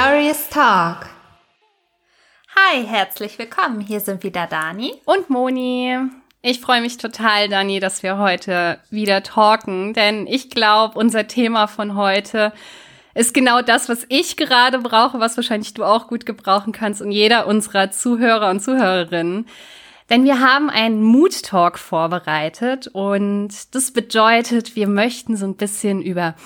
Glorious Talk. Hi, herzlich willkommen. Hier sind wieder Dani und Moni. Ich freue mich total, Dani, dass wir heute wieder talken, denn ich glaube, unser Thema von heute ist genau das, was ich gerade brauche, was wahrscheinlich du auch gut gebrauchen kannst und jeder unserer Zuhörer und Zuhörerinnen. Denn wir haben einen Mood Talk vorbereitet und das bedeutet, wir möchten so ein bisschen über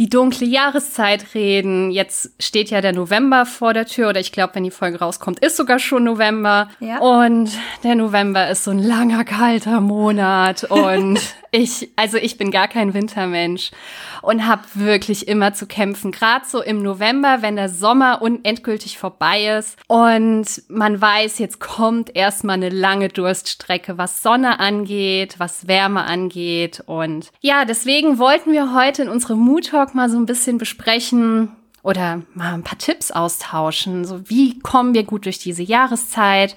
die dunkle Jahreszeit reden. Jetzt steht ja der November vor der Tür oder ich glaube, wenn die Folge rauskommt, ist sogar schon November. Ja. Und der November ist so ein langer, kalter Monat und ich, also ich bin gar kein Wintermensch und habe wirklich immer zu kämpfen. Gerade so im November, wenn der Sommer unendgültig vorbei ist und man weiß, jetzt kommt erstmal eine lange Durststrecke, was Sonne angeht, was Wärme angeht. Und ja, deswegen wollten wir heute in unserem Mood Talk mal so ein bisschen besprechen, oder mal ein paar Tipps austauschen. So, wie kommen wir gut durch diese Jahreszeit?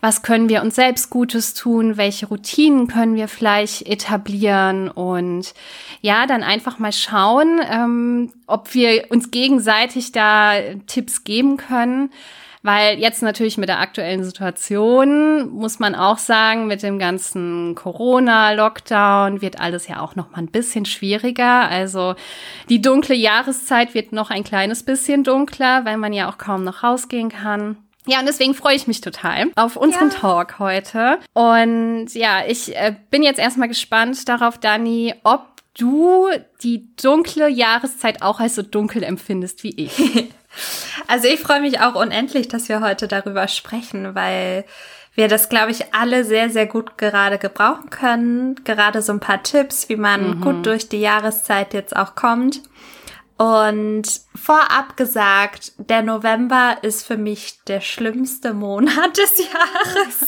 Was können wir uns selbst Gutes tun? Welche Routinen können wir vielleicht etablieren? Und ja, dann einfach mal schauen, ähm, ob wir uns gegenseitig da Tipps geben können. Weil jetzt natürlich mit der aktuellen Situation muss man auch sagen, mit dem ganzen Corona-Lockdown wird alles ja auch noch mal ein bisschen schwieriger. Also die dunkle Jahreszeit wird noch ein kleines bisschen dunkler, weil man ja auch kaum noch rausgehen kann. Ja, und deswegen freue ich mich total auf unseren ja. Talk heute. Und ja, ich äh, bin jetzt erstmal gespannt darauf, Dani, ob du die dunkle Jahreszeit auch als so dunkel empfindest wie ich. Also ich freue mich auch unendlich, dass wir heute darüber sprechen, weil wir das, glaube ich, alle sehr, sehr gut gerade gebrauchen können. Gerade so ein paar Tipps, wie man mhm. gut durch die Jahreszeit jetzt auch kommt. Und vorab gesagt, der November ist für mich der schlimmste Monat des Jahres.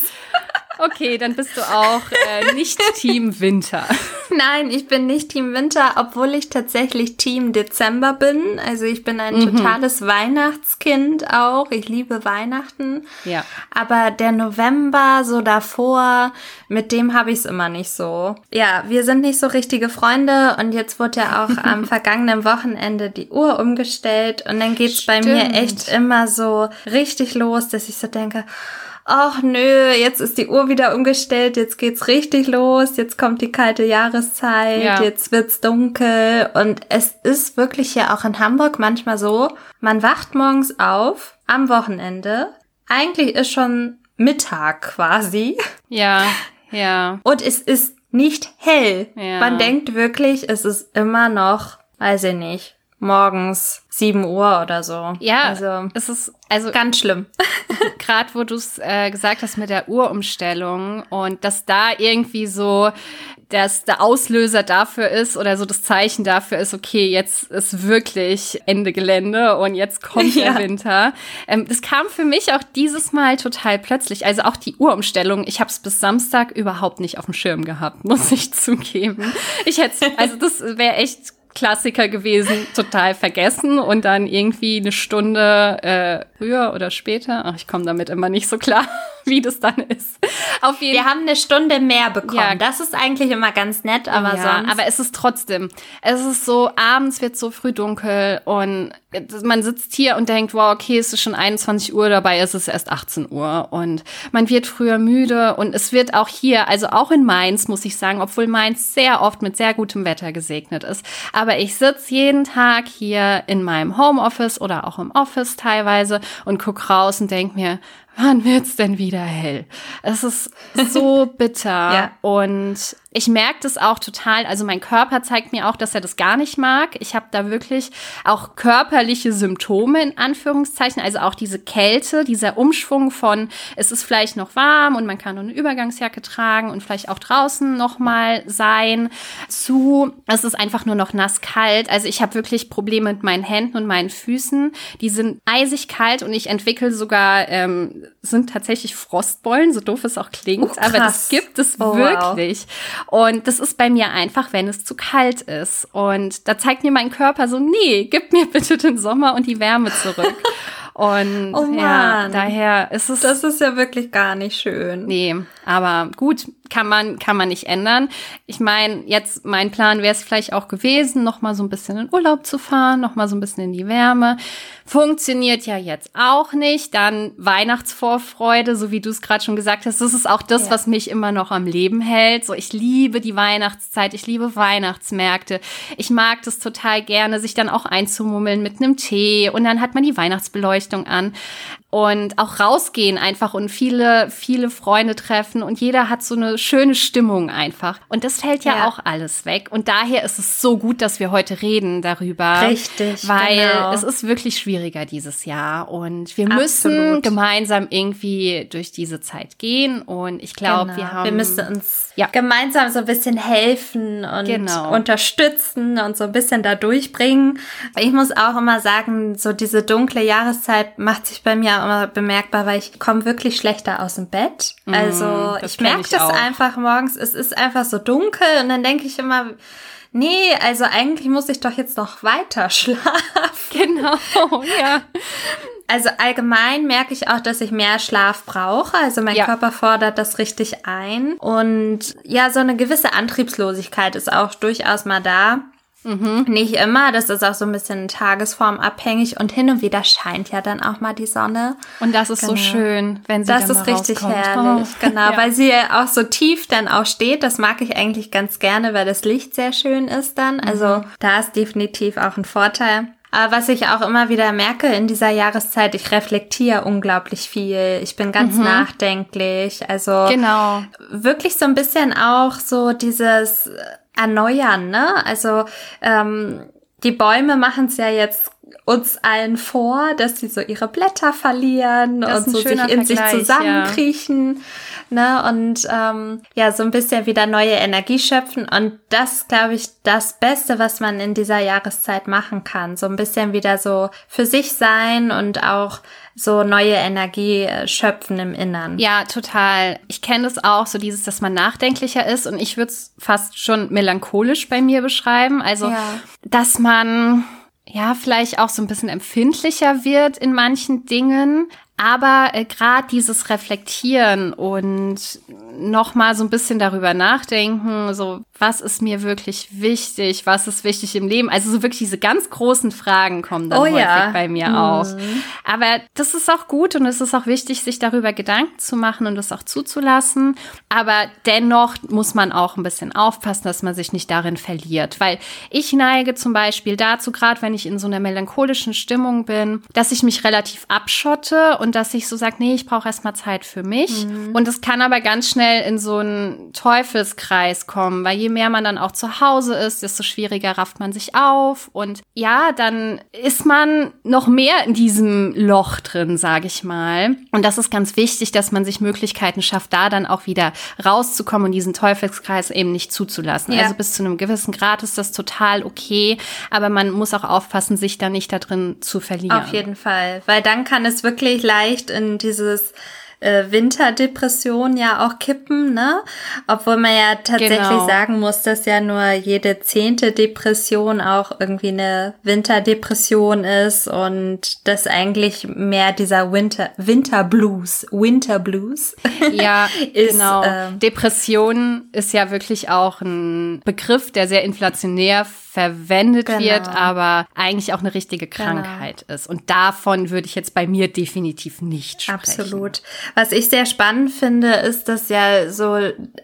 Okay, dann bist du auch äh, nicht Team Winter. Nein, ich bin nicht Team Winter, obwohl ich tatsächlich Team Dezember bin. Also ich bin ein mhm. totales Weihnachtskind auch. Ich liebe Weihnachten. Ja. Aber der November so davor, mit dem habe ich es immer nicht so. Ja, wir sind nicht so richtige Freunde und jetzt wurde ja auch am vergangenen Wochenende die Uhr umgestellt und dann geht's Stimmt. bei mir echt immer so richtig los, dass ich so denke, ach nö, jetzt ist die Uhr wieder umgestellt, jetzt geht's richtig los, jetzt kommt die kalte Jahreszeit, ja. jetzt wird's dunkel und es ist wirklich ja auch in Hamburg manchmal so, man wacht morgens auf am Wochenende, eigentlich ist schon Mittag quasi. Ja, ja. Und es ist nicht hell. Ja. Man denkt wirklich, es ist immer noch, weiß ich nicht, morgens 7 Uhr oder so. Ja, also es ist also ganz schlimm. Gerade wo du es äh, gesagt hast mit der Uhrumstellung und dass da irgendwie so dass der Auslöser dafür ist oder so das Zeichen dafür ist, okay, jetzt ist wirklich Ende Gelände und jetzt kommt ja. der Winter. Ähm, das kam für mich auch dieses Mal total plötzlich. Also auch die Uhrumstellung. Ich habe es bis Samstag überhaupt nicht auf dem Schirm gehabt, muss ich zugeben. Ich hätte, also das wäre echt Klassiker gewesen, total vergessen und dann irgendwie eine Stunde äh, früher oder später. Ach, ich komme damit immer nicht so klar, wie das dann ist. Auf jeden Wir haben eine Stunde mehr bekommen. Ja. Das ist eigentlich immer ganz nett, aber ja, sonst. Aber es ist trotzdem. Es ist so, abends wird so früh dunkel und man sitzt hier und denkt, wow, okay, es ist schon 21 Uhr, dabei ist es erst 18 Uhr und man wird früher müde und es wird auch hier, also auch in Mainz, muss ich sagen, obwohl Mainz sehr oft mit sehr gutem Wetter gesegnet ist. Aber ich sitze jeden Tag hier in meinem Homeoffice oder auch im Office teilweise und guck raus und denk mir, wann wird's denn wieder hell? Es ist so bitter ja. und ich merke das auch total. Also mein Körper zeigt mir auch, dass er das gar nicht mag. Ich habe da wirklich auch körperliche Symptome in Anführungszeichen. Also auch diese Kälte, dieser Umschwung von es ist vielleicht noch warm und man kann nur eine Übergangsjacke tragen und vielleicht auch draußen noch mal sein. Zu es ist einfach nur noch nass kalt. Also ich habe wirklich Probleme mit meinen Händen und meinen Füßen. Die sind eisig kalt und ich entwickle sogar ähm, sind tatsächlich Frostbeulen, so doof es auch klingt, oh, aber das gibt es oh, wirklich. Wow. Und das ist bei mir einfach, wenn es zu kalt ist. Und da zeigt mir mein Körper so, nee, gib mir bitte den Sommer und die Wärme zurück. Und oh ja, daher ist es. Das ist ja wirklich gar nicht schön. Nee, aber gut, kann man, kann man nicht ändern. Ich meine, jetzt mein Plan wäre es vielleicht auch gewesen, noch mal so ein bisschen in Urlaub zu fahren, noch mal so ein bisschen in die Wärme. Funktioniert ja jetzt auch nicht. Dann Weihnachtsvorfreude, so wie du es gerade schon gesagt hast. Das ist auch das, ja. was mich immer noch am Leben hält. So, ich liebe die Weihnachtszeit, ich liebe Weihnachtsmärkte. Ich mag das total gerne, sich dann auch einzumummeln mit einem Tee und dann hat man die Weihnachtsbeleuchtung an und auch rausgehen einfach und viele, viele Freunde treffen und jeder hat so eine schöne Stimmung einfach. Und das fällt ja, ja. auch alles weg. Und daher ist es so gut, dass wir heute reden darüber. Richtig. Weil genau. es ist wirklich schwieriger dieses Jahr und wir müssen Absolut. gemeinsam irgendwie durch diese Zeit gehen. Und ich glaube, genau. wir haben. Wir müssen uns ja. gemeinsam so ein bisschen helfen und genau. unterstützen und so ein bisschen da durchbringen. Ich muss auch immer sagen, so diese dunkle Jahreszeit macht sich bei mir immer bemerkbar, weil ich komme wirklich schlechter aus dem Bett. Mhm, also ich merke das einfach morgens. Es ist einfach so dunkel und dann denke ich immer, nee, also eigentlich muss ich doch jetzt noch weiter schlafen. Genau, ja. Also allgemein merke ich auch, dass ich mehr Schlaf brauche. Also mein ja. Körper fordert das richtig ein. Und ja, so eine gewisse Antriebslosigkeit ist auch durchaus mal da. Mhm. Nicht immer, das ist auch so ein bisschen tagesformabhängig und hin und wieder scheint ja dann auch mal die Sonne. Und das ist genau. so schön, wenn sie Das ist richtig rauskommt. herrlich, oh. genau, ja. weil sie auch so tief dann auch steht. Das mag ich eigentlich ganz gerne, weil das Licht sehr schön ist dann. Also mhm. da ist definitiv auch ein Vorteil. Aber was ich auch immer wieder merke in dieser Jahreszeit, ich reflektiere unglaublich viel. Ich bin ganz mhm. nachdenklich. Also genau. wirklich so ein bisschen auch so dieses erneuern, ne? Also ähm, die Bäume machen es ja jetzt uns allen vor, dass sie so ihre Blätter verlieren und so sich in Vergleich, sich zusammenkriechen. Ja. Ne, und ähm, ja, so ein bisschen wieder neue Energie schöpfen. Und das, glaube ich, das Beste, was man in dieser Jahreszeit machen kann. So ein bisschen wieder so für sich sein und auch so neue Energie äh, schöpfen im Innern. Ja, total. Ich kenne das auch, so dieses, dass man nachdenklicher ist und ich würde es fast schon melancholisch bei mir beschreiben. Also, ja. dass man ja, vielleicht auch so ein bisschen empfindlicher wird in manchen Dingen, aber äh, gerade dieses Reflektieren und nochmal so ein bisschen darüber nachdenken, so was ist mir wirklich wichtig, was ist wichtig im Leben. Also so wirklich diese ganz großen Fragen kommen dann oh, häufig ja. bei mir mhm. auf. Aber das ist auch gut und es ist auch wichtig, sich darüber Gedanken zu machen und das auch zuzulassen. Aber dennoch muss man auch ein bisschen aufpassen, dass man sich nicht darin verliert. Weil ich neige zum Beispiel dazu, gerade wenn ich in so einer melancholischen Stimmung bin, dass ich mich relativ abschotte und dass ich so sage, nee, ich brauche erstmal Zeit für mich. Mhm. Und es kann aber ganz schnell in so einen Teufelskreis kommen, weil je mehr man dann auch zu Hause ist, desto schwieriger rafft man sich auf. Und ja, dann ist man noch mehr in diesem Loch drin, sage ich mal. Und das ist ganz wichtig, dass man sich Möglichkeiten schafft, da dann auch wieder rauszukommen und diesen Teufelskreis eben nicht zuzulassen. Ja. Also bis zu einem gewissen Grad ist das total okay, aber man muss auch aufpassen, sich da nicht da drin zu verlieren. Auf jeden Fall, weil dann kann es wirklich leicht in dieses äh, Winterdepression ja auch kippen, ne? Obwohl man ja tatsächlich genau. sagen muss, dass ja nur jede zehnte Depression auch irgendwie eine Winterdepression ist und das eigentlich mehr dieser Winter Winterblues, Winterblues. Ja, ist, genau. Ähm, Depression ist ja wirklich auch ein Begriff, der sehr inflationär verwendet genau. wird, aber eigentlich auch eine richtige genau. Krankheit genau. ist. Und davon würde ich jetzt bei mir definitiv nicht sprechen. Absolut. Was ich sehr spannend finde, ist, dass ja so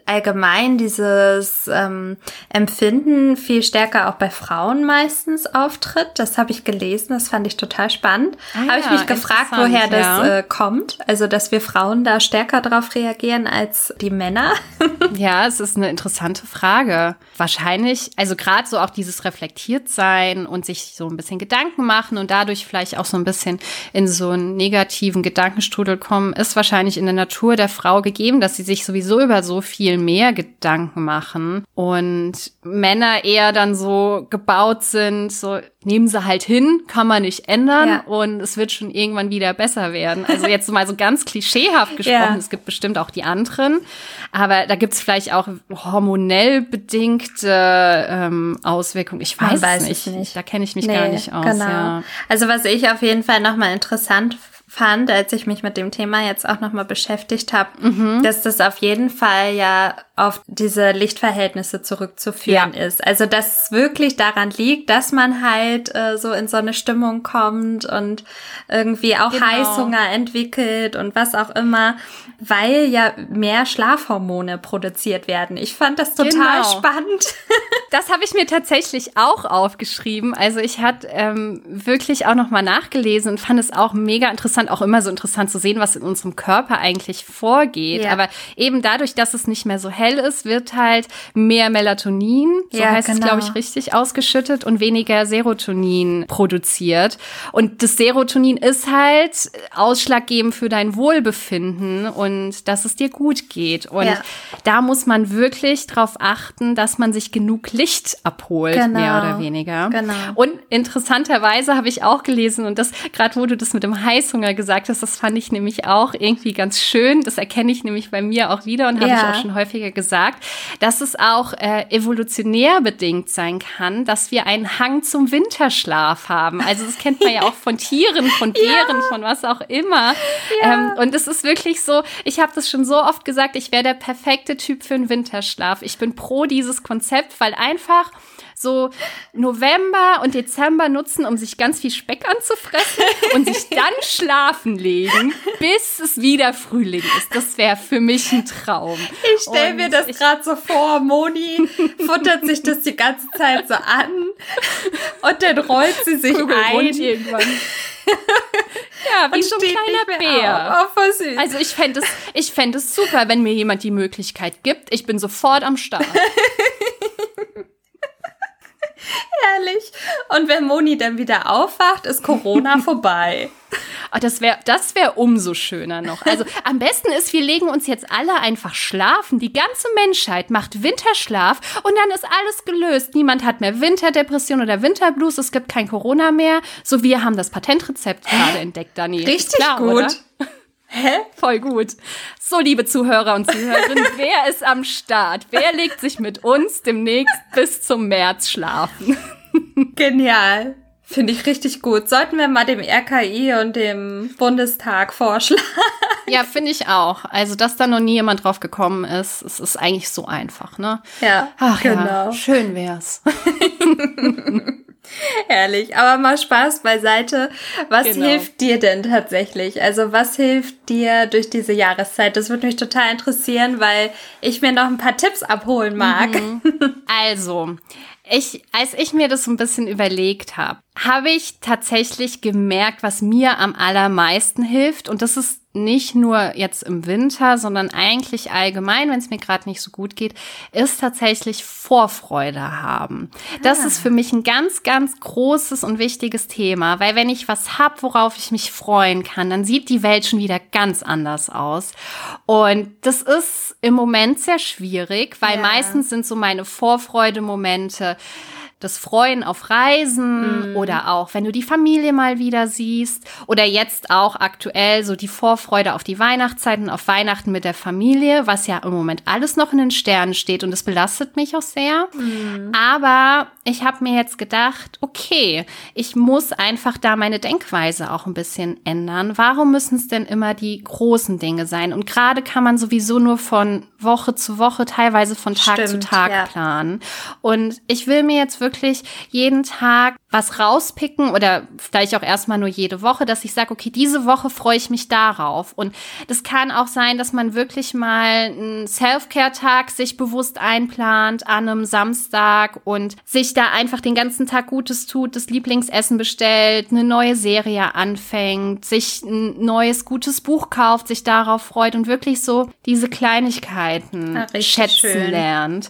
allgemein dieses ähm, Empfinden viel stärker auch bei Frauen meistens auftritt. Das habe ich gelesen, das fand ich total spannend. Ah, habe ich mich gefragt, woher das ja. äh, kommt. Also, dass wir Frauen da stärker darauf reagieren als die Männer. ja, es ist eine interessante Frage. Wahrscheinlich, also gerade so auch dieses reflektiert sein und sich so ein bisschen Gedanken machen und dadurch vielleicht auch so ein bisschen in so einen negativen Gedankenstrudel kommen, ist wahrscheinlich in der Natur der Frau gegeben, dass sie sich sowieso über so viel mehr Gedanken machen und Männer eher dann so gebaut sind, so nehmen sie halt hin, kann man nicht ändern ja. und es wird schon irgendwann wieder besser werden. Also jetzt mal so ganz klischeehaft gesprochen, ja. es gibt bestimmt auch die anderen, aber da gibt es vielleicht auch hormonell bedingte ähm, Auswirkungen. Ich weiß, weiß nicht. nicht. Da kenne ich mich nee, gar nicht aus. Genau. Ja. Also was ich auf jeden Fall nochmal interessant fand, als ich mich mit dem Thema jetzt auch nochmal beschäftigt habe, mhm. dass das auf jeden Fall ja auf diese Lichtverhältnisse zurückzuführen ja. ist. Also dass es wirklich daran liegt, dass man halt äh, so in so eine Stimmung kommt und irgendwie auch genau. Heißhunger entwickelt und was auch immer, weil ja mehr Schlafhormone produziert werden. Ich fand das total genau. spannend. das habe ich mir tatsächlich auch aufgeschrieben. Also ich hatte ähm, wirklich auch noch mal nachgelesen und fand es auch mega interessant, auch immer so interessant zu sehen, was in unserem Körper eigentlich vorgeht. Ja. Aber eben dadurch, dass es nicht mehr so hell ist, wird halt mehr Melatonin, so ja, heißt genau. es, glaube ich, richtig ausgeschüttet und weniger Serotonin produziert. Und das Serotonin ist halt ausschlaggebend für dein Wohlbefinden und dass es dir gut geht. Und ja. da muss man wirklich drauf achten, dass man sich genug Licht abholt, genau. mehr oder weniger. Genau. Und interessanterweise habe ich auch gelesen und das, gerade wo du das mit dem Heißhunger gesagt hast, das fand ich nämlich auch irgendwie ganz schön. Das erkenne ich nämlich bei mir auch wieder und habe ja. ich auch schon häufiger gesagt, dass es auch äh, evolutionär bedingt sein kann, dass wir einen Hang zum Winterschlaf haben. Also das kennt man ja auch von Tieren, von Bären, ja. von was auch immer. Ja. Ähm, und es ist wirklich so, ich habe das schon so oft gesagt, ich wäre der perfekte Typ für einen Winterschlaf. Ich bin pro dieses Konzept, weil einfach so November und Dezember nutzen, um sich ganz viel Speck anzufressen und sich dann schlafen legen, bis es wieder Frühling ist. Das wäre für mich ein Traum. Ich stelle mir das gerade so vor, Moni futtert sich das die ganze Zeit so an und dann rollt sie sich ein. Irgendwann. Ja, wie so ein kleiner Bär. Oh, voll süß. Also ich fände es, ich fände es super, wenn mir jemand die Möglichkeit gibt. Ich bin sofort am Start. Herrlich. Und wenn Moni dann wieder aufwacht, ist Corona vorbei. Oh, das wäre das wär umso schöner noch. Also am besten ist, wir legen uns jetzt alle einfach schlafen. Die ganze Menschheit macht Winterschlaf und dann ist alles gelöst. Niemand hat mehr Winterdepression oder Winterblues. Es gibt kein Corona mehr. So, wir haben das Patentrezept gerade entdeckt, Dani. Richtig klar, gut. Oder? Hä? Voll gut. So, liebe Zuhörer und Zuhörerinnen, wer ist am Start? Wer legt sich mit uns demnächst bis zum März schlafen? Genial. Finde ich richtig gut. Sollten wir mal dem RKI und dem Bundestag vorschlagen. Ja, finde ich auch. Also, dass da noch nie jemand drauf gekommen ist, es ist eigentlich so einfach, ne? Ja. Ach genau. ja, schön wär's. Herrlich, aber mal Spaß beiseite. Was genau. hilft dir denn tatsächlich? Also was hilft dir durch diese Jahreszeit? Das würde mich total interessieren, weil ich mir noch ein paar Tipps abholen mag. Mhm. Also, ich, als ich mir das so ein bisschen überlegt habe, habe ich tatsächlich gemerkt, was mir am allermeisten hilft. Und das ist nicht nur jetzt im Winter, sondern eigentlich allgemein, wenn es mir gerade nicht so gut geht, ist tatsächlich Vorfreude haben. Das ah. ist für mich ein ganz, ganz großes und wichtiges Thema, weil wenn ich was hab, worauf ich mich freuen kann, dann sieht die Welt schon wieder ganz anders aus. Und das ist im Moment sehr schwierig, weil ja. meistens sind so meine Vorfreude-Momente das Freuen auf Reisen mm. oder auch, wenn du die Familie mal wieder siehst oder jetzt auch aktuell so die Vorfreude auf die Weihnachtszeiten, auf Weihnachten mit der Familie, was ja im Moment alles noch in den Sternen steht und das belastet mich auch sehr. Mm. Aber ich habe mir jetzt gedacht, okay, ich muss einfach da meine Denkweise auch ein bisschen ändern. Warum müssen es denn immer die großen Dinge sein? Und gerade kann man sowieso nur von Woche zu Woche, teilweise von Tag Stimmt, zu Tag ja. planen. Und ich will mir jetzt wirklich jeden Tag was rauspicken oder vielleicht auch erstmal nur jede Woche, dass ich sage, okay, diese Woche freue ich mich darauf. Und das kann auch sein, dass man wirklich mal einen Self-Care-Tag sich bewusst einplant an einem Samstag und sich da einfach den ganzen Tag Gutes tut, das Lieblingsessen bestellt, eine neue Serie anfängt, sich ein neues gutes Buch kauft, sich darauf freut und wirklich so diese Kleinigkeiten ja, schätzen schön. lernt.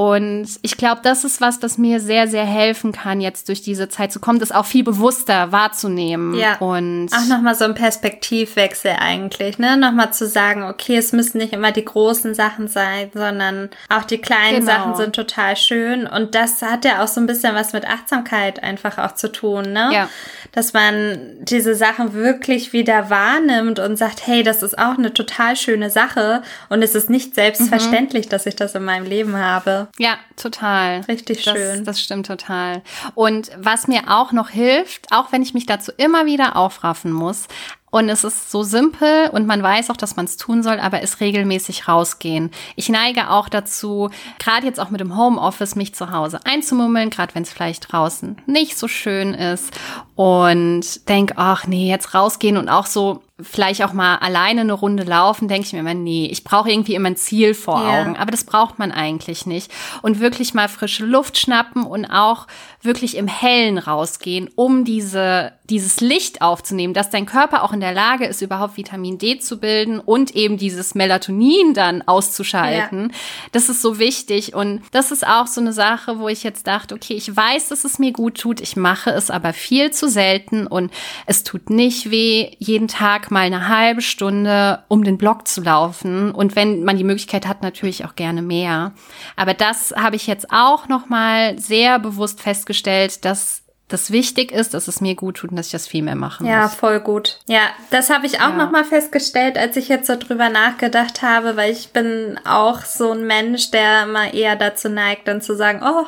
Und ich glaube, das ist was, das mir sehr, sehr helfen kann, jetzt durch diese Zeit zu kommen, das auch viel bewusster wahrzunehmen. Ja. Und auch nochmal so ein Perspektivwechsel eigentlich, ne? Nochmal zu sagen, okay, es müssen nicht immer die großen Sachen sein, sondern auch die kleinen genau. Sachen sind total schön. Und das hat ja auch so ein bisschen was mit Achtsamkeit einfach auch zu tun, ne? Ja. Dass man diese Sachen wirklich wieder wahrnimmt und sagt, hey, das ist auch eine total schöne Sache und es ist nicht selbstverständlich, mhm. dass ich das in meinem Leben habe. Ja, total. Richtig das, schön. Das stimmt total. Und was mir auch noch hilft, auch wenn ich mich dazu immer wieder aufraffen muss, und es ist so simpel und man weiß auch, dass man es tun soll, aber es regelmäßig rausgehen. Ich neige auch dazu, gerade jetzt auch mit dem Homeoffice, mich zu Hause einzumummeln, gerade wenn es vielleicht draußen nicht so schön ist. Und denk, ach nee, jetzt rausgehen und auch so vielleicht auch mal alleine eine Runde laufen, denke ich mir immer, nee, ich brauche irgendwie immer ein Ziel vor yeah. Augen. Aber das braucht man eigentlich nicht. Und wirklich mal frische Luft schnappen und auch wirklich im Hellen rausgehen, um diese, dieses Licht aufzunehmen, dass dein Körper auch in der Lage ist, überhaupt Vitamin D zu bilden und eben dieses Melatonin dann auszuschalten. Yeah. Das ist so wichtig. Und das ist auch so eine Sache, wo ich jetzt dachte, okay, ich weiß, dass es mir gut tut. Ich mache es aber viel zu selten und es tut nicht weh, jeden Tag mal eine halbe Stunde um den Block zu laufen und wenn man die Möglichkeit hat, natürlich auch gerne mehr. Aber das habe ich jetzt auch noch mal sehr bewusst festgestellt, dass das wichtig ist, dass es mir gut tut und dass ich das viel mehr machen ja, muss. Ja, voll gut. Ja, das habe ich auch ja. noch mal festgestellt, als ich jetzt so drüber nachgedacht habe, weil ich bin auch so ein Mensch, der immer eher dazu neigt, dann zu sagen, oh,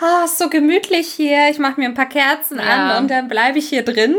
oh, ist so gemütlich hier, ich mache mir ein paar Kerzen ja. an und dann bleibe ich hier drin.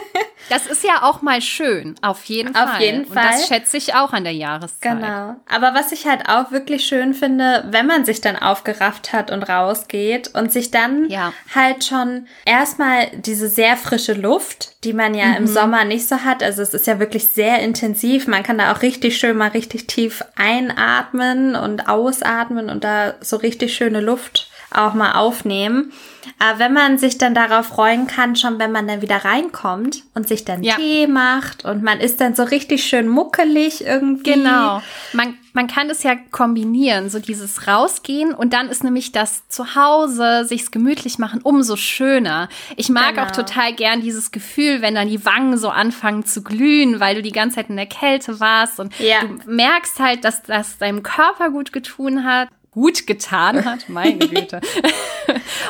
das ist ja auch mal schön, auf jeden Fall. Auf jeden Fall. Und das schätze ich auch an der Jahreszeit. Genau. Aber was ich halt auch wirklich schön finde, wenn man sich dann aufgerafft hat und rausgeht und sich dann ja. halt schon erstmal diese sehr frische Luft, die man ja mhm. im Sommer nicht so hat, also es ist ja wirklich sehr intensiv, man kann da auch richtig schön mal richtig tief einatmen und ausatmen und da so richtig schöne Luft auch mal aufnehmen. Aber wenn man sich dann darauf freuen kann, schon wenn man dann wieder reinkommt und sich dann ja. Tee macht und man ist dann so richtig schön muckelig irgendwie. Genau. Man, man kann es ja kombinieren, so dieses Rausgehen und dann ist nämlich das Zuhause, sich's gemütlich machen, umso schöner. Ich mag genau. auch total gern dieses Gefühl, wenn dann die Wangen so anfangen zu glühen, weil du die ganze Zeit in der Kälte warst und ja. du merkst halt, dass das deinem Körper gut getun hat gut getan hat, meine Güte.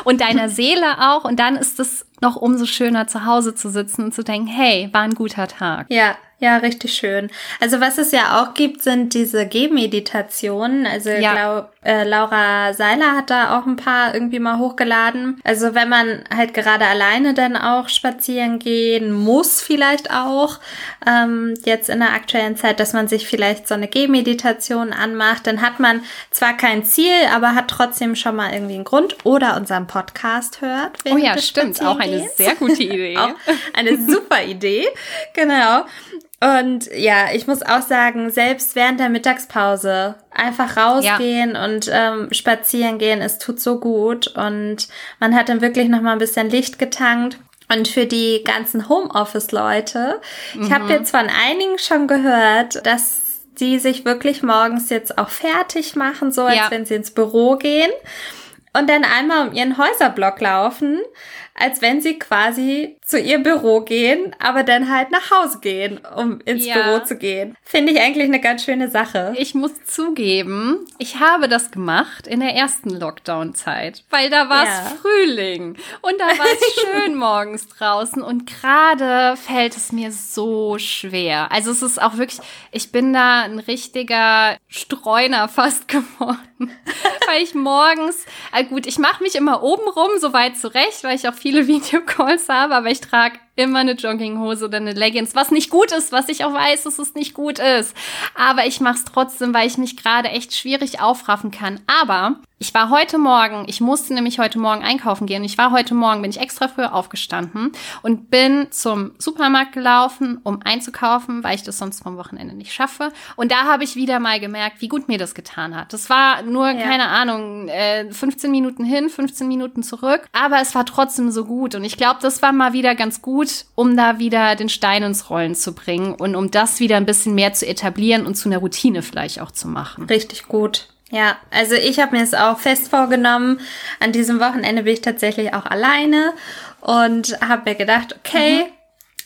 und deiner Seele auch. Und dann ist es noch umso schöner, zu Hause zu sitzen und zu denken, hey, war ein guter Tag. Ja, ja, richtig schön. Also was es ja auch gibt, sind diese Gehmeditationen. Also ja. glaub, äh, Laura Seiler hat da auch ein paar irgendwie mal hochgeladen. Also wenn man halt gerade alleine dann auch spazieren gehen muss, vielleicht auch ähm, jetzt in der aktuellen Zeit, dass man sich vielleicht so eine Gehmeditation anmacht, dann hat man zwar kein Ziel, aber hat trotzdem schon mal irgendwie einen Grund oder unseren Podcast hört. Oh ja, stimmt, auch eine sehr gute Idee. auch eine super Idee, genau. Und ja, ich muss auch sagen, selbst während der Mittagspause einfach rausgehen ja. und ähm, spazieren gehen, es tut so gut und man hat dann wirklich noch mal ein bisschen Licht getankt. Und für die ganzen Homeoffice-Leute, mhm. ich habe jetzt von einigen schon gehört, dass die sich wirklich morgens jetzt auch fertig machen, so als ja. wenn sie ins Büro gehen und dann einmal um ihren Häuserblock laufen, als wenn sie quasi zu ihr Büro gehen, aber dann halt nach Hause gehen, um ins ja. Büro zu gehen. Finde ich eigentlich eine ganz schöne Sache. Ich muss zugeben, ich habe das gemacht in der ersten Lockdown-Zeit, weil da war es ja. Frühling und da war es schön morgens draußen und gerade fällt es mir so schwer. Also es ist auch wirklich, ich bin da ein richtiger Streuner fast geworden, weil ich morgens, äh gut, ich mache mich immer obenrum so weit zurecht, weil ich auch viele Videocalls habe, aber ich trage immer eine Jogginghose oder eine Leggings, was nicht gut ist, was ich auch weiß, dass es nicht gut ist. Aber ich mache es trotzdem, weil ich mich gerade echt schwierig aufraffen kann. Aber ich war heute Morgen, ich musste nämlich heute Morgen einkaufen gehen. Ich war heute Morgen, bin ich extra früher aufgestanden und bin zum Supermarkt gelaufen, um einzukaufen, weil ich das sonst vom Wochenende nicht schaffe. Und da habe ich wieder mal gemerkt, wie gut mir das getan hat. Das war nur, ja. keine Ahnung, 15 äh, Minuten hin, 15 Minuten zurück. Aber es war trotzdem so gut. Und ich glaube, das war mal wieder ganz gut, um da wieder den Stein ins Rollen zu bringen und um das wieder ein bisschen mehr zu etablieren und zu einer Routine vielleicht auch zu machen. Richtig gut. Ja, also ich habe mir es auch fest vorgenommen. An diesem Wochenende bin ich tatsächlich auch alleine und habe mir gedacht, okay, mhm.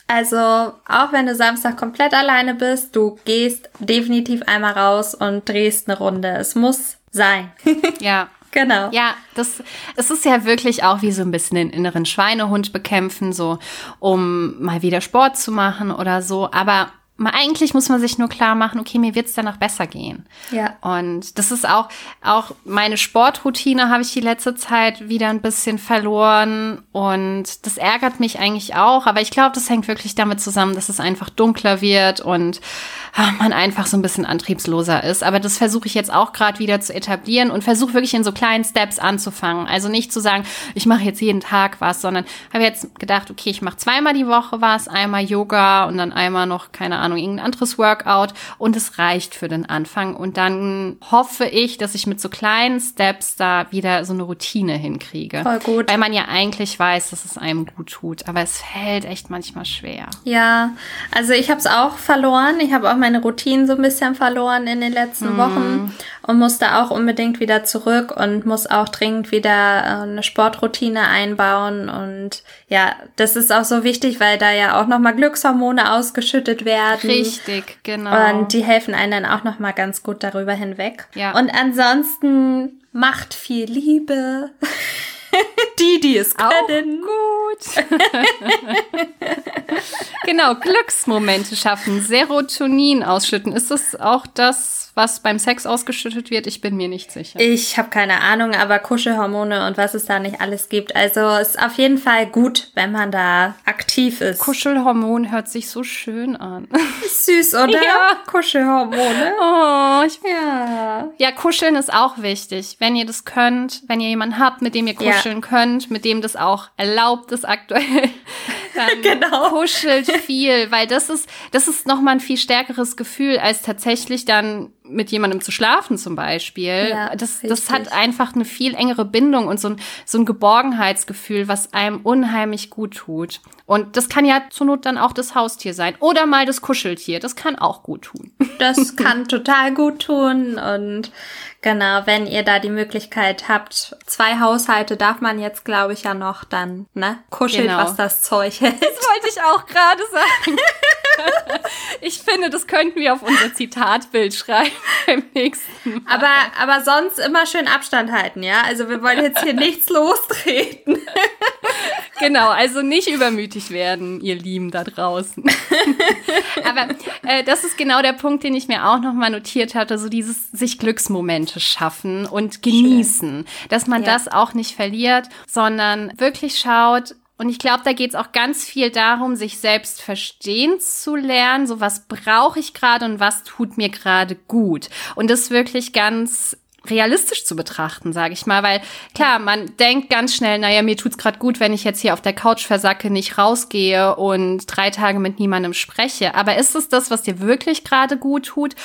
also auch wenn du Samstag komplett alleine bist, du gehst definitiv einmal raus und drehst eine Runde. Es muss sein. ja. Genau. Ja, das, es ist ja wirklich auch wie so ein bisschen den inneren Schweinehund bekämpfen, so, um mal wieder Sport zu machen oder so. Aber eigentlich muss man sich nur klar machen, okay, mir wird's danach besser gehen. Ja. Und das ist auch, auch meine Sportroutine habe ich die letzte Zeit wieder ein bisschen verloren und das ärgert mich eigentlich auch, aber ich glaube, das hängt wirklich damit zusammen, dass es einfach dunkler wird und ach, man einfach so ein bisschen antriebsloser ist. Aber das versuche ich jetzt auch gerade wieder zu etablieren und versuche wirklich in so kleinen Steps anzufangen. Also nicht zu sagen, ich mache jetzt jeden Tag was, sondern habe jetzt gedacht, okay, ich mache zweimal die Woche was, einmal Yoga und dann einmal noch, keine Ahnung, irgendein anderes Workout und es reicht für den Anfang. Und dann hoffe ich, dass ich mit so kleinen Steps da wieder so eine Routine hinkriege. Voll gut. Weil man ja eigentlich weiß, dass es einem gut tut, aber es fällt echt manchmal schwer. Ja, also ich habe es auch verloren. Ich habe auch meine Routinen so ein bisschen verloren in den letzten mm. Wochen und musste auch unbedingt wieder zurück und muss auch dringend wieder äh, eine Sportroutine einbauen und ja, das ist auch so wichtig, weil da ja auch nochmal Glückshormone ausgeschüttet werden. Richtig, genau. Und die helfen einem dann auch nochmal ganz gut darüber hinweg. Ja. Und ansonsten macht viel Liebe. die, die es können. Auch gut. genau, Glücksmomente schaffen, Serotonin ausschütten. Ist das auch das, was beim Sex ausgeschüttet wird? Ich bin mir nicht sicher. Ich habe keine Ahnung, aber Kuschelhormone und was es da nicht alles gibt. Also ist auf jeden Fall gut, wenn man da aktiv ist. Kuschelhormon hört sich so schön an. Süß, oder? Ja. Kuschelhormone. Oh, ich, ja. Ja, kuscheln ist auch wichtig. Wenn ihr das könnt, wenn ihr jemanden habt, mit dem ihr kuscheln ja. könnt, mit dem das auch erlaubt ist aktuell, dann genau. kuschelt viel, weil das ist, das ist nochmal ein viel stärkeres Gefühl, als tatsächlich dann mit jemandem zu schlafen zum Beispiel. Ja, das, das hat einfach eine viel engere Bindung und so ein, so ein Geborgenheitsgefühl, was einem unheimlich gut tut. Und das kann ja zur Not dann auch das Haustier sein. Oder mal das Kuscheltier. Das kann auch gut tun. Das kann total gut tun. Und genau, wenn ihr da die Möglichkeit habt, zwei Haushalte darf man jetzt, glaube ich, ja noch dann, ne? Kuschelt, genau. was das Zeug hält. Das wollte ich auch gerade sagen. ich finde, das könnten wir auf unser Zitatbild schreiben beim nächsten Mal. Aber, aber sonst immer schön Abstand halten, ja? Also wir wollen jetzt hier nichts lostreten. genau, also nicht übermütig werden, ihr Lieben da draußen. aber äh, das ist genau der Punkt, den ich mir auch nochmal notiert hatte, so dieses sich Glücksmomente schaffen und genießen. Schön. Dass man ja. das auch nicht verliert, sondern wirklich schaut, und ich glaube, da geht es auch ganz viel darum, sich selbst verstehen zu lernen. So, was brauche ich gerade und was tut mir gerade gut? Und das wirklich ganz realistisch zu betrachten, sage ich mal, weil klar, man denkt ganz schnell, naja, mir tut's gerade gut, wenn ich jetzt hier auf der Couch versacke, nicht rausgehe und drei Tage mit niemandem spreche. Aber ist es das, was dir wirklich gerade gut tut?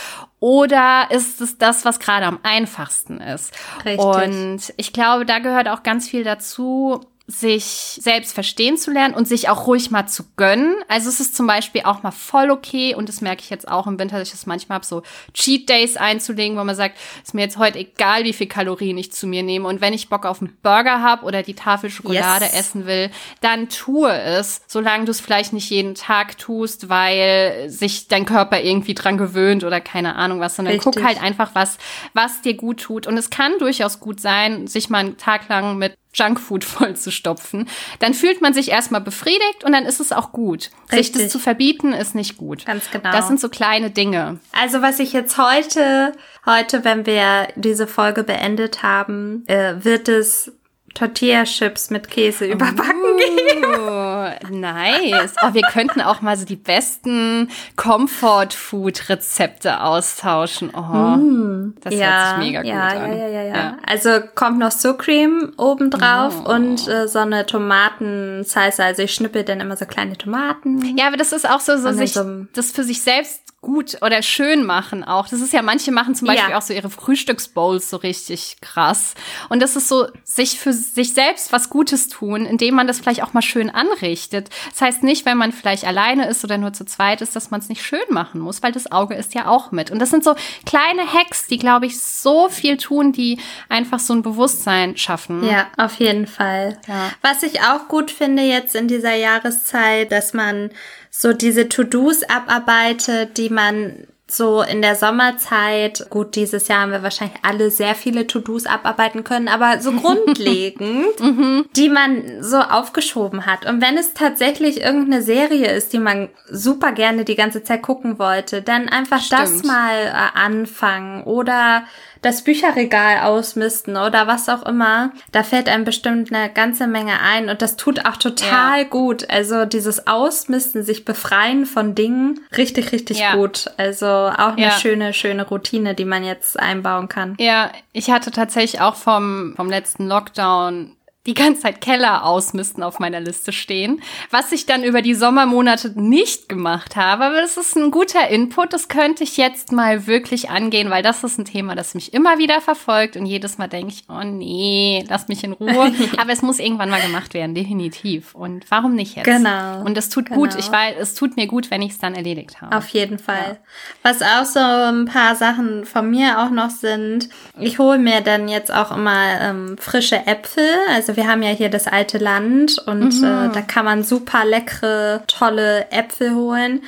Oder ist es das, was gerade am einfachsten ist? Richtig. Und ich glaube, da gehört auch ganz viel dazu, sich selbst verstehen zu lernen und sich auch ruhig mal zu gönnen. Also es ist zum Beispiel auch mal voll okay und das merke ich jetzt auch im Winter, dass ich das manchmal habe, so Cheat Days einzulegen, wo man sagt, ist mir jetzt heute egal, wie viel Kalorien ich zu mir nehme und wenn ich Bock auf einen Burger habe oder die Tafel Schokolade yes. essen will, dann tue es, solange du es vielleicht nicht jeden Tag tust, weil sich dein Körper irgendwie dran gewöhnt oder keine Ahnung was, sondern Richtig. guck halt einfach, was, was dir gut tut und es kann durchaus gut sein, sich mal einen Tag lang mit Junkfood voll zu stopfen, dann fühlt man sich erstmal befriedigt und dann ist es auch gut. Richtig. Sich das zu verbieten ist nicht gut. Ganz genau. Das sind so kleine Dinge. Also was ich jetzt heute, heute, wenn wir diese Folge beendet haben, äh, wird es Tortilla-Chips mit Käse überbacken oh, geben. Nice. Oh, wir könnten auch mal so die besten Comfort-Food-Rezepte austauschen. Oh, mm, das ja, hört sich mega ja, gut an. Ja, ja, ja, ja. Also kommt noch Sucreme obendrauf oh. und äh, so eine Tomaten-Salsa. Also ich schnippel dann immer so kleine Tomaten. Ja, aber das ist auch so, so sich, so das für sich selbst gut oder schön machen auch. Das ist ja, manche machen zum Beispiel ja. auch so ihre Frühstücksbowls so richtig krass. Und das ist so, sich für sich selbst was Gutes tun, indem man das vielleicht auch mal schön anrichtet. Das heißt nicht, wenn man vielleicht alleine ist oder nur zu zweit ist, dass man es nicht schön machen muss, weil das Auge ist ja auch mit. Und das sind so kleine Hacks, die, glaube ich, so viel tun, die einfach so ein Bewusstsein schaffen. Ja, auf jeden Fall. Ja. Was ich auch gut finde jetzt in dieser Jahreszeit, dass man so diese To-Dos abarbeitet, die man so in der Sommerzeit, gut, dieses Jahr haben wir wahrscheinlich alle sehr viele To-Dos abarbeiten können, aber so grundlegend, mhm. die man so aufgeschoben hat. Und wenn es tatsächlich irgendeine Serie ist, die man super gerne die ganze Zeit gucken wollte, dann einfach Stimmt. das mal äh, anfangen oder das Bücherregal ausmisten oder was auch immer, da fällt einem bestimmt eine ganze Menge ein und das tut auch total ja. gut. Also dieses Ausmisten, sich befreien von Dingen, richtig, richtig ja. gut. Also auch eine ja. schöne, schöne Routine, die man jetzt einbauen kann. Ja, ich hatte tatsächlich auch vom, vom letzten Lockdown die ganze Zeit Keller ausmisten auf meiner Liste stehen, was ich dann über die Sommermonate nicht gemacht habe. Aber das ist ein guter Input. Das könnte ich jetzt mal wirklich angehen, weil das ist ein Thema, das mich immer wieder verfolgt und jedes Mal denke ich, oh nee, lass mich in Ruhe. Aber es muss irgendwann mal gemacht werden, definitiv. Und warum nicht jetzt? Genau. Und es tut genau. gut. Ich weiß, es tut mir gut, wenn ich es dann erledigt habe. Auf jeden Fall. Ja. Was auch so ein paar Sachen von mir auch noch sind. Ich hole mir dann jetzt auch immer ähm, frische Äpfel. Also wir haben ja hier das alte Land und mhm. äh, da kann man super leckere, tolle Äpfel holen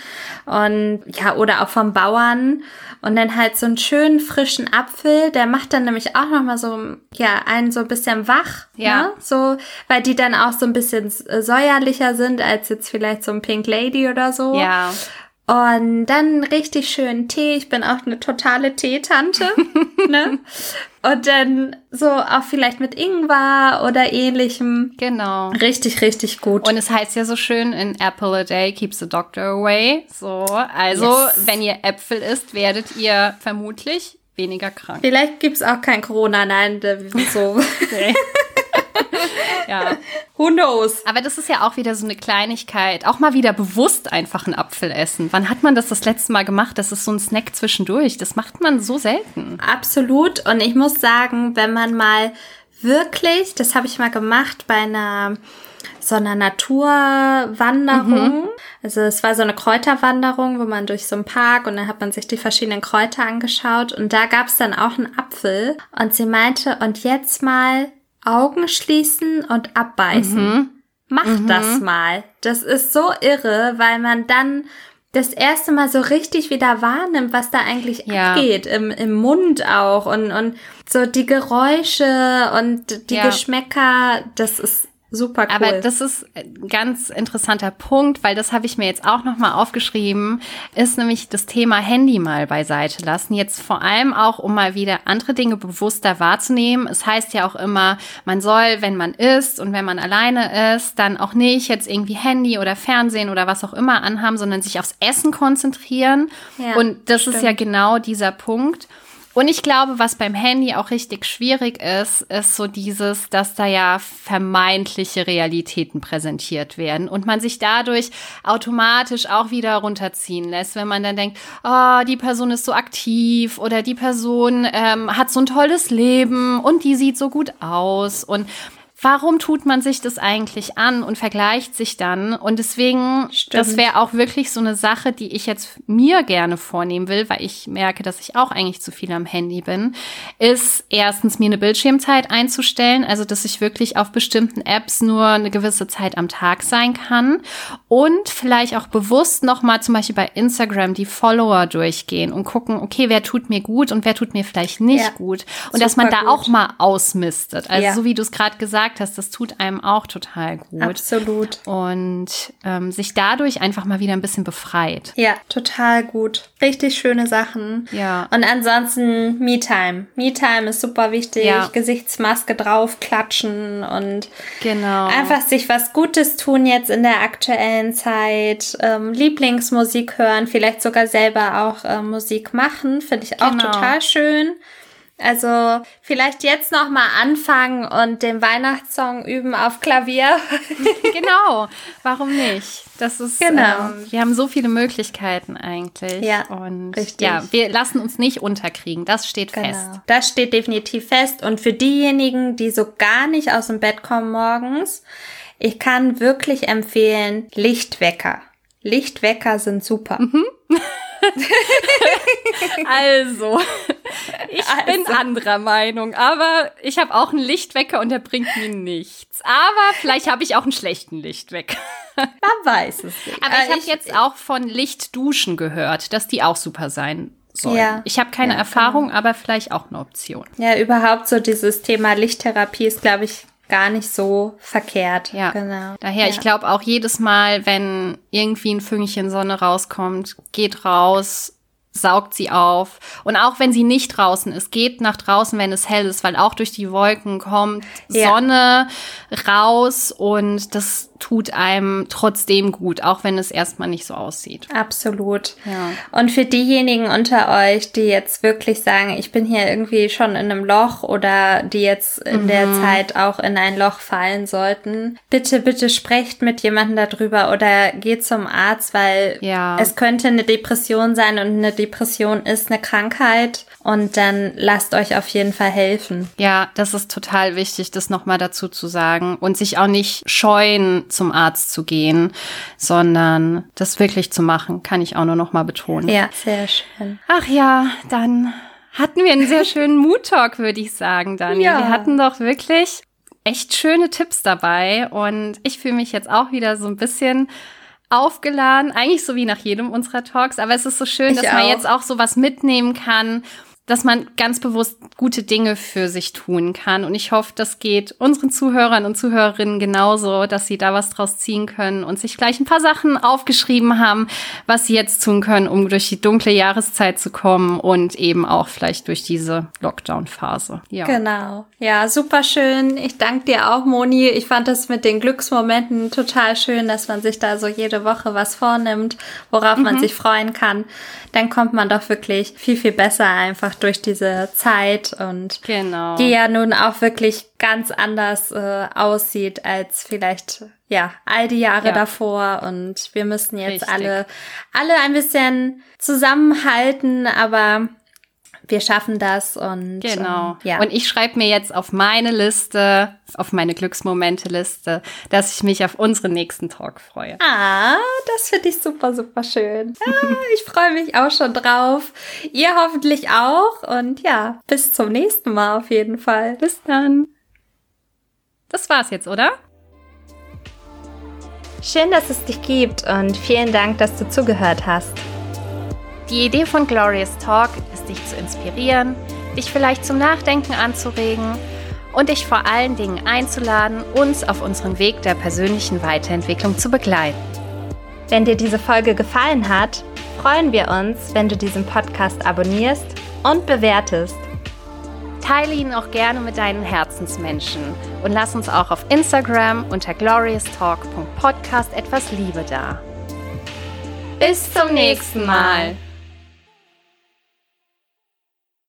und ja, oder auch vom Bauern und dann halt so einen schönen frischen Apfel, der macht dann nämlich auch nochmal so, ja, einen so ein bisschen wach, ja, ne? so, weil die dann auch so ein bisschen säuerlicher sind als jetzt vielleicht so ein Pink Lady oder so. Ja. Und dann richtig schön Tee. Ich bin auch eine totale Teetante. ne? Und dann so auch vielleicht mit Ingwer oder ähnlichem. Genau. Richtig, richtig gut. Und es heißt ja so schön, in Apple a day keeps the doctor away. So, also yes. wenn ihr Äpfel isst, werdet ihr vermutlich weniger krank. Vielleicht gibt's auch kein Corona, nein, so. nee. ja. Who knows? Aber das ist ja auch wieder so eine Kleinigkeit. Auch mal wieder bewusst einfach einen Apfel essen. Wann hat man das das letzte Mal gemacht? Das ist so ein Snack zwischendurch. Das macht man so selten. Absolut. Und ich muss sagen, wenn man mal wirklich, das habe ich mal gemacht bei einer so einer Naturwanderung. Mhm. Also es war so eine Kräuterwanderung, wo man durch so einen Park und dann hat man sich die verschiedenen Kräuter angeschaut und da gab es dann auch einen Apfel und sie meinte, und jetzt mal Augen schließen und abbeißen. Mhm. Mach mhm. das mal. Das ist so irre, weil man dann das erste Mal so richtig wieder wahrnimmt, was da eigentlich ja. abgeht, im, im Mund auch und, und so die Geräusche und die ja. Geschmäcker, das ist Super cool. Aber das ist ein ganz interessanter Punkt, weil das habe ich mir jetzt auch nochmal aufgeschrieben, ist nämlich das Thema Handy mal beiseite lassen. Jetzt vor allem auch, um mal wieder andere Dinge bewusster wahrzunehmen. Es heißt ja auch immer, man soll, wenn man isst und wenn man alleine ist, dann auch nicht jetzt irgendwie Handy oder Fernsehen oder was auch immer anhaben, sondern sich aufs Essen konzentrieren. Ja, und das stimmt. ist ja genau dieser Punkt. Und ich glaube, was beim Handy auch richtig schwierig ist, ist so dieses, dass da ja vermeintliche Realitäten präsentiert werden und man sich dadurch automatisch auch wieder runterziehen lässt, wenn man dann denkt, oh, die Person ist so aktiv oder die Person ähm, hat so ein tolles Leben und die sieht so gut aus und warum tut man sich das eigentlich an und vergleicht sich dann? Und deswegen, Stimmt. das wäre auch wirklich so eine Sache, die ich jetzt mir gerne vornehmen will, weil ich merke, dass ich auch eigentlich zu viel am Handy bin, ist erstens mir eine Bildschirmzeit einzustellen, also dass ich wirklich auf bestimmten Apps nur eine gewisse Zeit am Tag sein kann und vielleicht auch bewusst nochmal zum Beispiel bei Instagram die Follower durchgehen und gucken, okay, wer tut mir gut und wer tut mir vielleicht nicht ja, gut und dass man da gut. auch mal ausmistet. Also ja. so wie du es gerade gesagt gesagt hast, das tut einem auch total gut. Absolut. Und ähm, sich dadurch einfach mal wieder ein bisschen befreit. Ja, total gut. Richtig schöne Sachen. Ja. Und ansonsten Me-Time. Me-Time ist super wichtig. Ja. Gesichtsmaske drauf, klatschen und genau. einfach sich was Gutes tun jetzt in der aktuellen Zeit. Ähm, Lieblingsmusik hören, vielleicht sogar selber auch äh, Musik machen, finde ich auch genau. total schön. Also vielleicht jetzt noch mal anfangen und den Weihnachtssong üben auf Klavier. genau, warum nicht? Das ist genau. Ähm, wir haben so viele Möglichkeiten eigentlich. Ja, und richtig. ja, wir lassen uns nicht unterkriegen. Das steht genau. fest. Das steht definitiv fest. Und für diejenigen, die so gar nicht aus dem Bett kommen morgens, ich kann wirklich empfehlen Lichtwecker. Lichtwecker sind super. Mhm. also, Ich also. bin anderer Meinung, aber ich habe auch einen Lichtwecker und der bringt mir nichts. Aber vielleicht habe ich auch einen schlechten Lichtwecker. Man weiß es nicht. Aber ich habe jetzt auch von Lichtduschen gehört, dass die auch super sein sollen. Ja. Ich habe keine ja, Erfahrung, genau. aber vielleicht auch eine Option. Ja, überhaupt so dieses Thema Lichttherapie ist, glaube ich, gar nicht so verkehrt. Ja, genau. Daher, ja. ich glaube auch jedes Mal, wenn irgendwie ein Fünkchen Sonne rauskommt, geht raus, saugt sie auf. Und auch wenn sie nicht draußen ist, geht nach draußen, wenn es hell ist, weil auch durch die Wolken kommt ja. Sonne raus und das tut einem trotzdem gut, auch wenn es erstmal nicht so aussieht. Absolut. Ja. Und für diejenigen unter euch, die jetzt wirklich sagen, ich bin hier irgendwie schon in einem Loch oder die jetzt in mhm. der Zeit auch in ein Loch fallen sollten, bitte, bitte sprecht mit jemandem darüber oder geht zum Arzt, weil ja. es könnte eine Depression sein und eine Depression ist eine Krankheit und dann lasst euch auf jeden Fall helfen. Ja, das ist total wichtig, das nochmal dazu zu sagen und sich auch nicht scheuen, zum Arzt zu gehen, sondern das wirklich zu machen, kann ich auch nur noch mal betonen. Ja, sehr schön. Ach ja, dann hatten wir einen sehr schönen Mood-Talk, würde ich sagen, Daniel. Ja. Wir hatten doch wirklich echt schöne Tipps dabei und ich fühle mich jetzt auch wieder so ein bisschen aufgeladen, eigentlich so wie nach jedem unserer Talks, aber es ist so schön, ich dass auch. man jetzt auch so was mitnehmen kann dass man ganz bewusst gute Dinge für sich tun kann. Und ich hoffe, das geht unseren Zuhörern und Zuhörerinnen genauso, dass sie da was draus ziehen können und sich gleich ein paar Sachen aufgeschrieben haben, was sie jetzt tun können, um durch die dunkle Jahreszeit zu kommen und eben auch vielleicht durch diese Lockdown-Phase. Ja. Genau. Ja, super schön. Ich danke dir auch, Moni. Ich fand das mit den Glücksmomenten total schön, dass man sich da so jede Woche was vornimmt, worauf mhm. man sich freuen kann. Dann kommt man doch wirklich viel, viel besser einfach einfach durch diese Zeit und genau. die ja nun auch wirklich ganz anders äh, aussieht als vielleicht ja all die Jahre ja. davor und wir müssen jetzt Richtig. alle alle ein bisschen zusammenhalten, aber wir schaffen das und genau. Ähm, ja. Und ich schreibe mir jetzt auf meine Liste, auf meine Glücksmomente-Liste, dass ich mich auf unseren nächsten Talk freue. Ah, das finde ich super, super schön. Ah, ich freue mich auch schon drauf. Ihr hoffentlich auch und ja, bis zum nächsten Mal auf jeden Fall. Bis dann. Das war's jetzt, oder? Schön, dass es dich gibt und vielen Dank, dass du zugehört hast. Die Idee von Glorious Talk dich zu inspirieren, dich vielleicht zum Nachdenken anzuregen und dich vor allen Dingen einzuladen, uns auf unserem Weg der persönlichen Weiterentwicklung zu begleiten. Wenn dir diese Folge gefallen hat, freuen wir uns, wenn du diesen Podcast abonnierst und bewertest. Teile ihn auch gerne mit deinen Herzensmenschen und lass uns auch auf Instagram unter glorioustalk.podcast etwas Liebe da. Bis zum nächsten Mal.